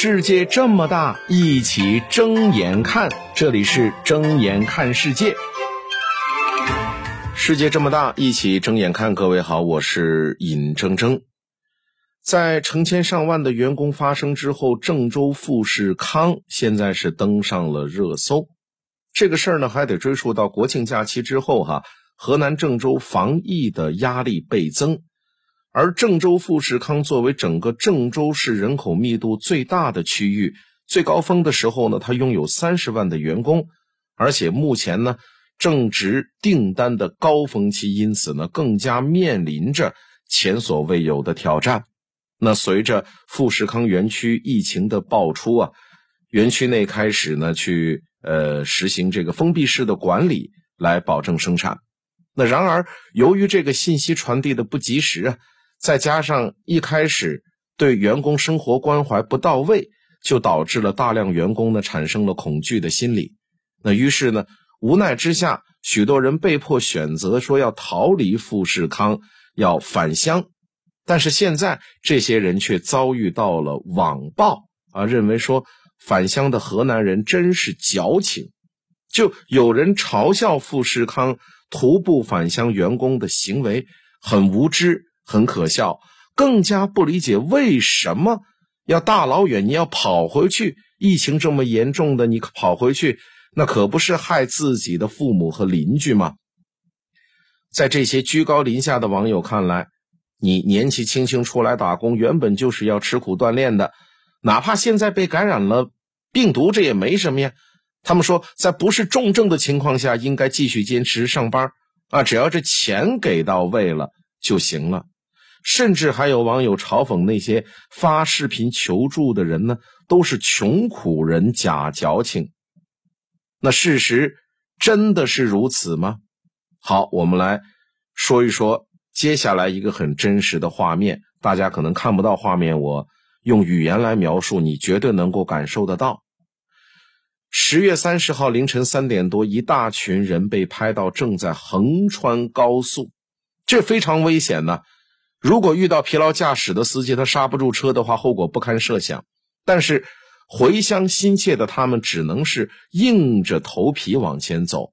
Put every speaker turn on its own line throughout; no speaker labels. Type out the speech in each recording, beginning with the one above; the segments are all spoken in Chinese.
世界这么大，一起睁眼看。这里是睁眼看世界。世界这么大，一起睁眼看。各位好，我是尹铮铮。在成千上万的员工发声之后，郑州富士康现在是登上了热搜。这个事儿呢，还得追溯到国庆假期之后哈，河南郑州防疫的压力倍增。而郑州富士康作为整个郑州市人口密度最大的区域，最高峰的时候呢，它拥有三十万的员工，而且目前呢正值订单的高峰期，因此呢更加面临着前所未有的挑战。那随着富士康园区疫情的爆出啊，园区内开始呢去呃实行这个封闭式的管理来保证生产。那然而由于这个信息传递的不及时啊。再加上一开始对员工生活关怀不到位，就导致了大量员工呢产生了恐惧的心理。那于是呢，无奈之下，许多人被迫选择说要逃离富士康，要返乡。但是现在这些人却遭遇到了网暴啊，认为说返乡的河南人真是矫情。就有人嘲笑富士康徒步返乡员工的行为很无知。很可笑，更加不理解为什么要大老远你要跑回去？疫情这么严重的，你跑回去，那可不是害自己的父母和邻居吗？在这些居高临下的网友看来，你年纪轻轻出来打工，原本就是要吃苦锻炼的，哪怕现在被感染了病毒，这也没什么呀。他们说，在不是重症的情况下，应该继续坚持上班啊，只要这钱给到位了就行了。甚至还有网友嘲讽那些发视频求助的人呢，都是穷苦人假矫情。那事实真的是如此吗？好，我们来说一说接下来一个很真实的画面。大家可能看不到画面，我用语言来描述，你绝对能够感受得到。十月三十号凌晨三点多，一大群人被拍到正在横穿高速，这非常危险呢。如果遇到疲劳驾驶的司机，他刹不住车的话，后果不堪设想。但是回乡心切的他们，只能是硬着头皮往前走。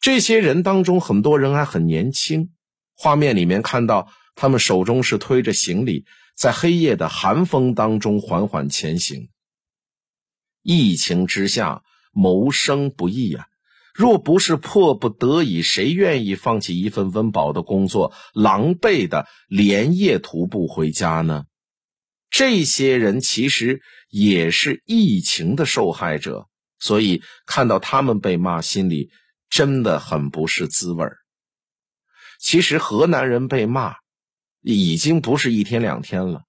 这些人当中，很多人还很年轻。画面里面看到他们手中是推着行李，在黑夜的寒风当中缓缓前行。疫情之下，谋生不易啊。若不是迫不得已，谁愿意放弃一份温饱的工作，狼狈的连夜徒步回家呢？这些人其实也是疫情的受害者，所以看到他们被骂，心里真的很不是滋味其实河南人被骂已经不是一天两天了，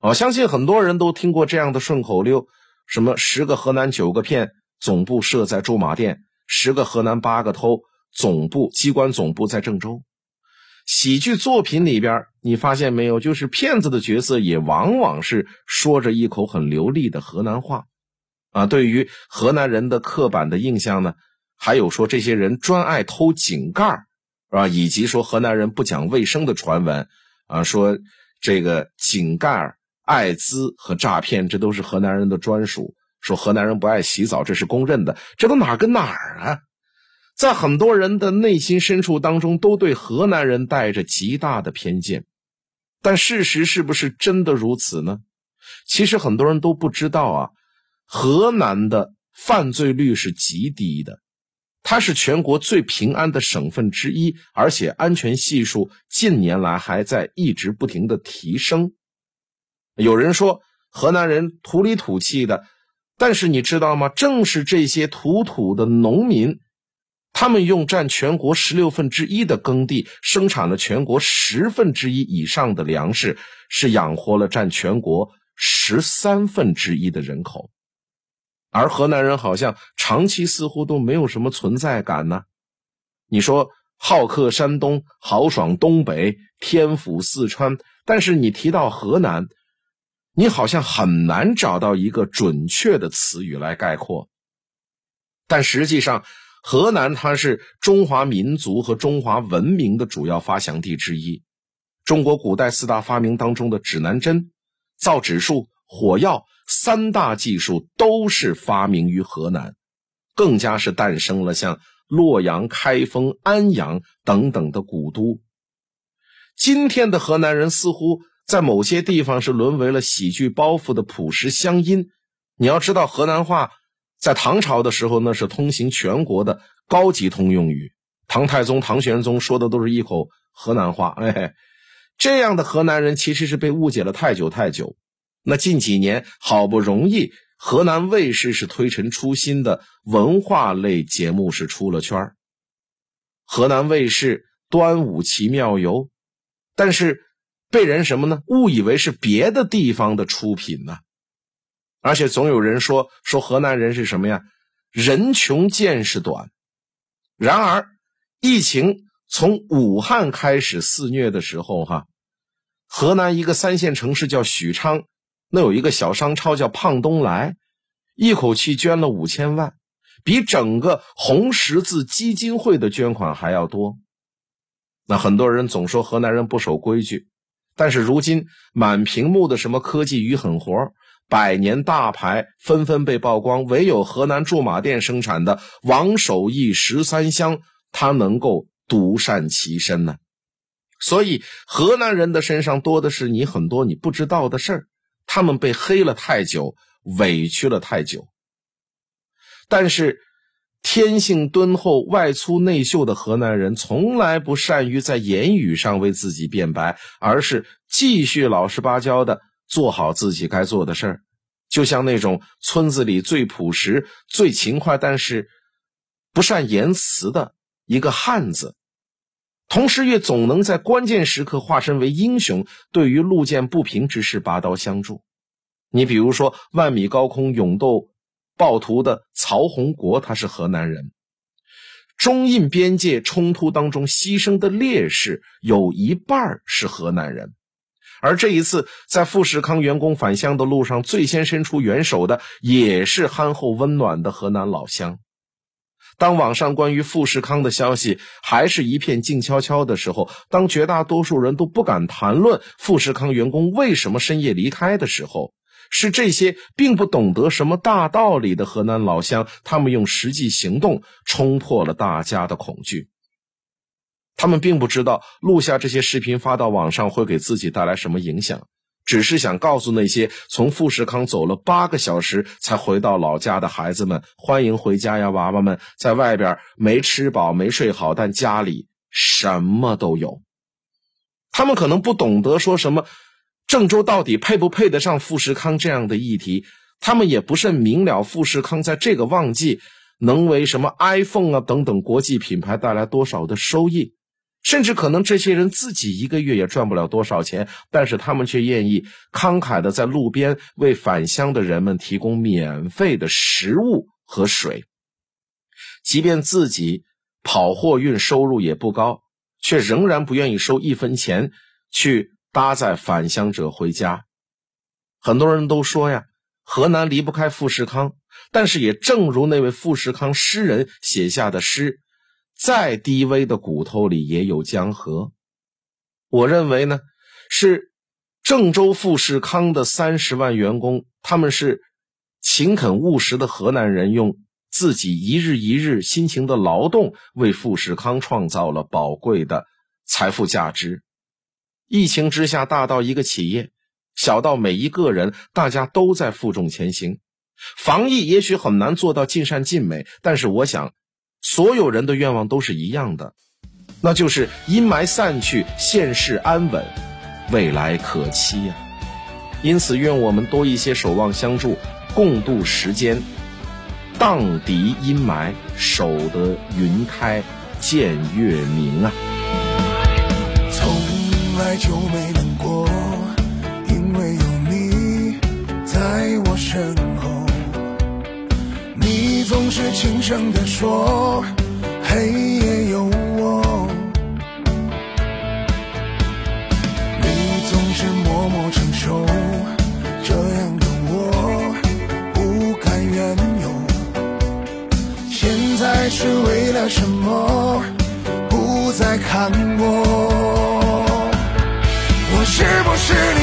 我相信很多人都听过这样的顺口溜：什么十个河南九个骗，总部设在驻马店。十个河南八个偷，总部机关总部在郑州。喜剧作品里边，你发现没有？就是骗子的角色也往往是说着一口很流利的河南话。啊，对于河南人的刻板的印象呢，还有说这些人专爱偷井盖啊，以及说河南人不讲卫生的传闻啊，说这个井盖、艾滋和诈骗，这都是河南人的专属。说河南人不爱洗澡，这是公认的，这都哪儿跟哪儿啊？在很多人的内心深处当中，都对河南人带着极大的偏见。但事实是不是真的如此呢？其实很多人都不知道啊。河南的犯罪率是极低的，它是全国最平安的省份之一，而且安全系数近年来还在一直不停的提升。有人说河南人土里土气的。但是你知道吗？正是这些土土的农民，他们用占全国十六分之一的耕地，生产了全国十分之一以上的粮食，是养活了占全国十三分之一的人口。而河南人好像长期似乎都没有什么存在感呢。你说好客山东，豪爽东北，天府四川，但是你提到河南。你好像很难找到一个准确的词语来概括，但实际上，河南它是中华民族和中华文明的主要发祥地之一。中国古代四大发明当中的指南针、造纸术、火药三大技术都是发明于河南，更加是诞生了像洛阳、开封、安阳等等的古都。今天的河南人似乎在某些地方是沦为了喜剧包袱的朴实乡音。你要知道，河南话在唐朝的时候那是通行全国的高级通用语。唐太宗、唐玄宗说的都是一口河南话。哎，这样的河南人其实是被误解了太久太久。那近几年好不容易，河南卫视是推陈出新的文化类节目是出了圈河南卫视端午奇妙游，但是被人什么呢？误以为是别的地方的出品呢。而且总有人说说河南人是什么呀？人穷见识短。然而，疫情从武汉开始肆虐的时候，哈，河南一个三线城市叫许昌。那有一个小商超叫胖东来，一口气捐了五千万，比整个红十字基金会的捐款还要多。那很多人总说河南人不守规矩，但是如今满屏幕的什么科技与狠活、百年大牌纷纷被曝光，唯有河南驻马店生产的王守义十三香，它能够独善其身呢。所以河南人的身上多的是你很多你不知道的事儿。他们被黑了太久，委屈了太久。但是，天性敦厚、外粗内秀的河南人，从来不善于在言语上为自己辩白，而是继续老实巴交的做好自己该做的事儿。就像那种村子里最朴实、最勤快，但是不善言辞的一个汉子。同时，也总能在关键时刻化身为英雄，对于路见不平之事拔刀相助。你比如说，万米高空勇斗暴徒的曹洪国，他是河南人。中印边界冲突当中牺牲的烈士有一半是河南人，而这一次在富士康员工返乡的路上，最先伸出援手的也是憨厚温暖的河南老乡。当网上关于富士康的消息还是一片静悄悄的时候，当绝大多数人都不敢谈论富士康员工为什么深夜离开的时候，是这些并不懂得什么大道理的河南老乡，他们用实际行动冲破了大家的恐惧。他们并不知道录下这些视频发到网上会给自己带来什么影响。只是想告诉那些从富士康走了八个小时才回到老家的孩子们，欢迎回家呀，娃娃们，在外边没吃饱没睡好，但家里什么都有。他们可能不懂得说什么郑州到底配不配得上富士康这样的议题，他们也不甚明了富士康在这个旺季能为什么 iPhone 啊等等国际品牌带来多少的收益。甚至可能这些人自己一个月也赚不了多少钱，但是他们却愿意慷慨的在路边为返乡的人们提供免费的食物和水。即便自己跑货运收入也不高，却仍然不愿意收一分钱去搭载返乡者回家。很多人都说呀，河南离不开富士康，但是也正如那位富士康诗人写下的诗。再低微的骨头里也有江河。我认为呢，是郑州富士康的三十万员工，他们是勤恳务实的河南人，用自己一日一日辛勤的劳动，为富士康创造了宝贵的财富价值。疫情之下，大到一个企业，小到每一个人，大家都在负重前行。防疫也许很难做到尽善尽美，但是我想。所有人的愿望都是一样的，那就是阴霾散去，现世安稳，未来可期呀。因此，愿我们多一些守望相助，共度时间，荡涤阴霾，守得云开见月明啊。
来就没难过，因为有你在我身后。你总是轻声地说，黑夜有我。你总是默默承受，这样的我不敢怨尤。现在是为了什么不再看我？我是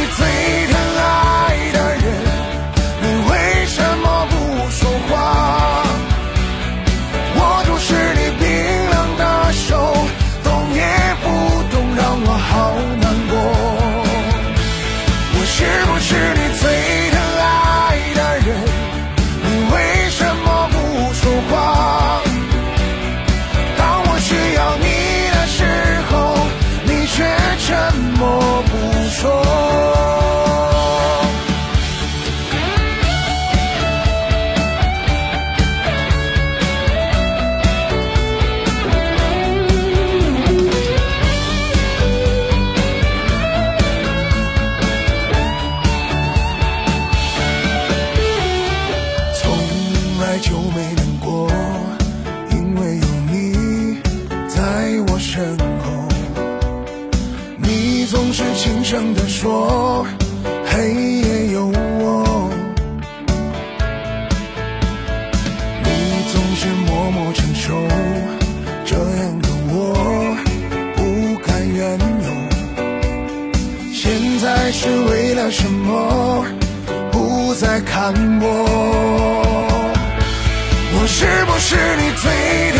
默承受，这样的我不敢怨尤。现在是为了什么不再看我？我是不是你最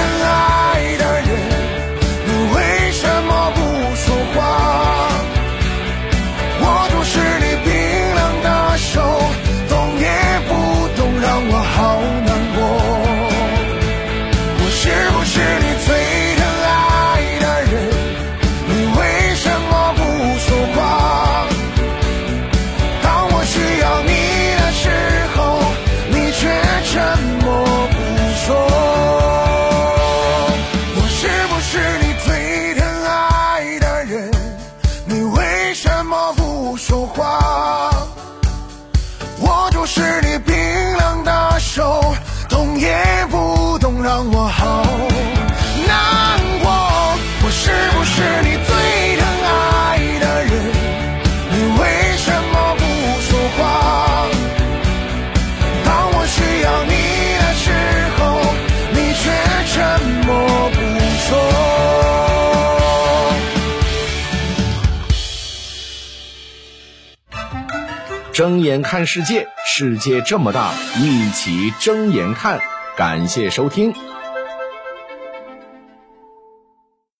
让我好难过。我是不是你最疼爱的人？你为什么不说话？当我需要你的时候，你却沉默不说。
睁眼看世界，世界这么大，一起睁眼看。感谢收听。